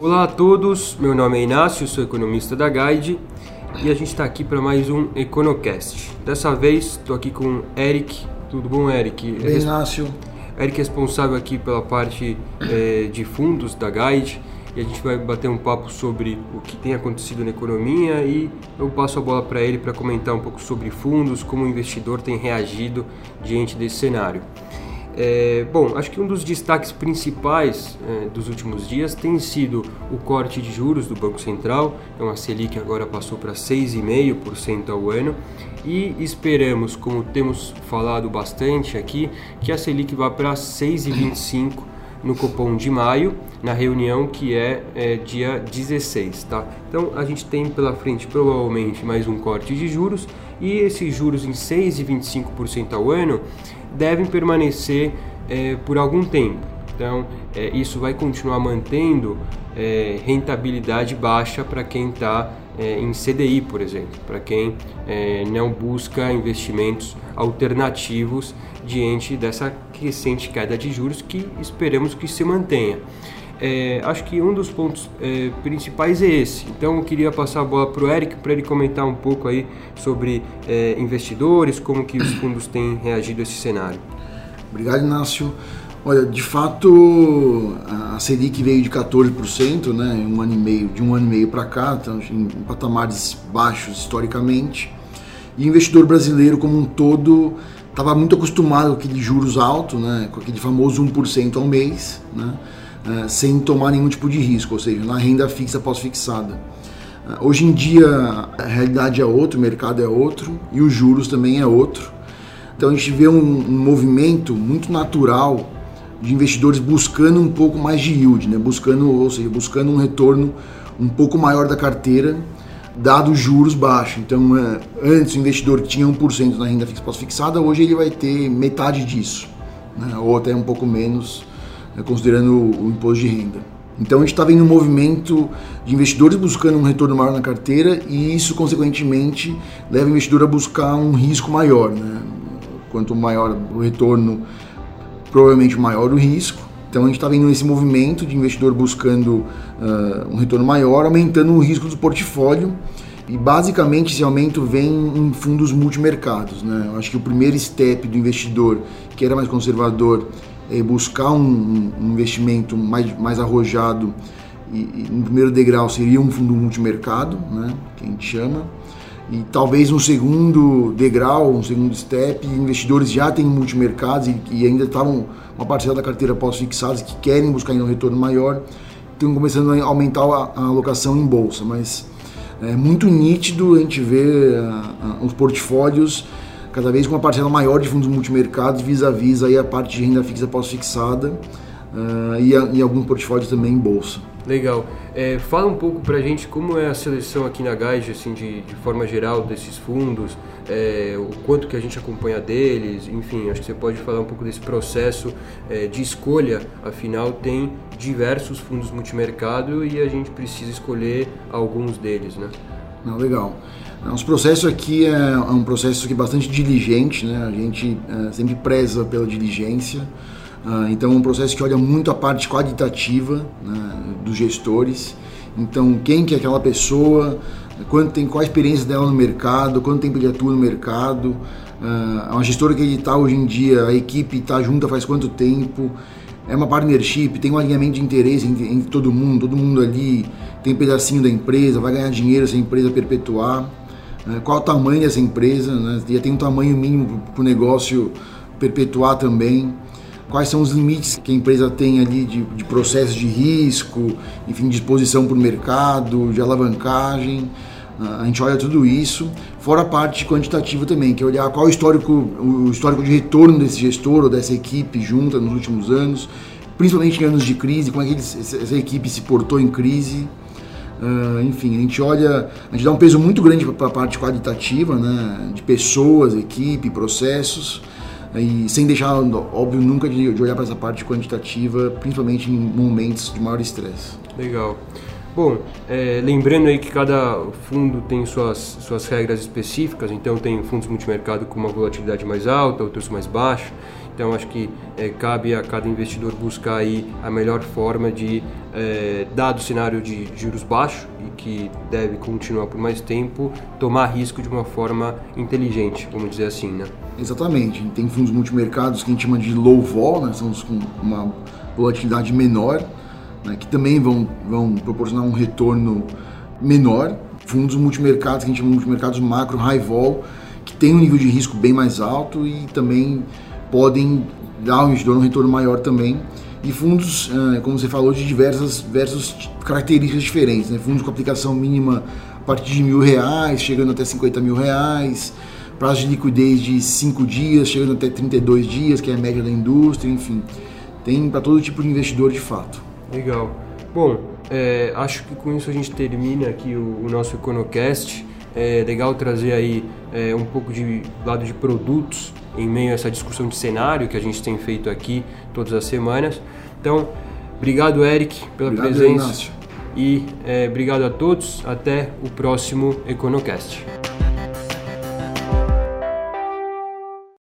Olá a todos, meu nome é Inácio, sou economista da Guide e a gente está aqui para mais um EconoCast. Dessa vez estou aqui com Eric. Tudo bom, Eric? Bem, Inácio. Eric é responsável aqui pela parte eh, de fundos da Guide e a gente vai bater um papo sobre o que tem acontecido na economia e eu passo a bola para ele para comentar um pouco sobre fundos, como o investidor tem reagido diante desse cenário. É, bom, acho que um dos destaques principais é, dos últimos dias tem sido o corte de juros do Banco Central. Então a Selic agora passou para 6,5% ao ano e esperamos, como temos falado bastante aqui, que a Selic vá para 6,25% no Copom de maio, na reunião que é, é, dia 16, tá? Então a gente tem pela frente provavelmente mais um corte de juros e esses juros em 6,25% ao ano devem permanecer é, por algum tempo. Então é, isso vai continuar mantendo é, rentabilidade baixa para quem está é, em CDI, por exemplo, para quem é, não busca investimentos alternativos diante dessa recente queda de juros que esperamos que se mantenha. É, acho que um dos pontos é, principais é esse. Então eu queria passar a bola para o Eric para ele comentar um pouco aí sobre é, investidores, como que os fundos têm reagido a esse cenário. Obrigado, Inácio. Olha, de fato, a Selic veio de 14%, né, um ano e meio, de um ano e meio para cá, então, em patamares baixos historicamente. E o investidor brasileiro como um todo estava muito acostumado com aquele juros alto, né, com aquele famoso 1% ao mês, né, uh, sem tomar nenhum tipo de risco, ou seja, na renda fixa pós-fixada. Uh, hoje em dia a realidade é outra, o mercado é outro e os juros também é outro. Então a gente vê um, um movimento muito natural de investidores buscando um pouco mais de yield, né? buscando, ou seja, buscando um retorno um pouco maior da carteira, dado juros baixos. Então, é, antes o investidor tinha 1% na renda fixa pós-fixada, hoje ele vai ter metade disso, né? ou até um pouco menos? Considerando o imposto de renda. Então, a gente está vendo um movimento de investidores buscando um retorno maior na carteira e isso, consequentemente, leva o investidor a buscar um risco maior. Né? Quanto maior o retorno provavelmente maior o risco. Então a gente está vendo esse movimento de investidor buscando uh, um retorno maior, aumentando o risco do portfólio. E basicamente esse aumento vem em fundos multimercados. Né? Eu acho que o primeiro step do investidor, que era mais conservador, é buscar um, um investimento mais, mais arrojado. E, e, no primeiro degrau seria um fundo multimercado, né? que a gente chama. E talvez um segundo degrau, um segundo step, investidores já têm multimercados e, e ainda estavam uma parcela da carteira pós-fixadas que querem buscar ainda um retorno maior, estão começando a aumentar a, a alocação em bolsa. Mas é muito nítido a gente ver uh, uh, os portfólios cada vez com uma parcela maior de fundos multimercados vis-a-vis aí a parte de renda fixa pós-fixada uh, e, e alguns portfólios também em bolsa. Legal. É, fala um pouco para a gente como é a seleção aqui na Gage, assim, de, de forma geral desses fundos, é, o quanto que a gente acompanha deles, enfim, acho que você pode falar um pouco desse processo é, de escolha, afinal tem diversos fundos multimercado e a gente precisa escolher alguns deles, né? Não, legal. Nosso processo aqui é, é um processo que é bastante diligente, né? A gente é, sempre preza pela diligência. Uh, então é um processo que olha muito a parte qualitativa né, dos gestores. Então quem que é aquela pessoa, quanto tem, qual a experiência dela no mercado, quanto tempo ele atua no mercado. Uh, é uma gestora que ele está hoje em dia, a equipe está junta faz quanto tempo. É uma partnership, tem um alinhamento de interesse entre, entre todo mundo, todo mundo ali tem um pedacinho da empresa, vai ganhar dinheiro se a empresa perpetuar. Uh, qual o tamanho dessa empresa, né? tem um tamanho mínimo para o negócio perpetuar também quais são os limites que a empresa tem ali de, de processo de risco, enfim, de exposição para o mercado, de alavancagem. A gente olha tudo isso, fora a parte quantitativa também, que é olhar qual é o histórico, o histórico de retorno desse gestor ou dessa equipe junta nos últimos anos, principalmente em anos de crise, como é que essa equipe se portou em crise. Uh, enfim, a gente olha, a gente dá um peso muito grande para a parte qualitativa, né, de pessoas, equipe, processos e sem deixar, óbvio, nunca de, de olhar para essa parte quantitativa, principalmente em momentos de maior estresse. Legal. Bom, é, lembrando aí que cada fundo tem suas, suas regras específicas, então tem fundos multimercado com uma volatilidade mais alta, outros mais baixa. Então acho que é, cabe a cada investidor buscar aí a melhor forma de, é, dado o cenário de juros baixos e que deve continuar por mais tempo, tomar risco de uma forma inteligente, vamos dizer assim, né? Exatamente. Tem fundos multimercados que a gente chama de low vol, né? são os com uma volatilidade menor, né? que também vão, vão proporcionar um retorno menor. Fundos multimercados que a gente chama de multimercados macro high vol, que tem um nível de risco bem mais alto e também podem dar ao investidor um retorno maior também. E fundos, eh, como você falou, de diversas, diversas características diferentes. Né? Fundos com aplicação mínima a partir de mil reais, chegando até 50 mil reais. Prazo de liquidez de 5 dias, chegando até 32 dias, que é a média da indústria, enfim. Tem para todo tipo de investidor de fato. Legal. Bom, é, acho que com isso a gente termina aqui o, o nosso EconoCast. É legal trazer aí é, um pouco de lado de produtos em meio a essa discussão de cenário que a gente tem feito aqui todas as semanas. Então, obrigado Eric pela obrigado, presença Inácio. e é, obrigado a todos. Até o próximo EconoCast.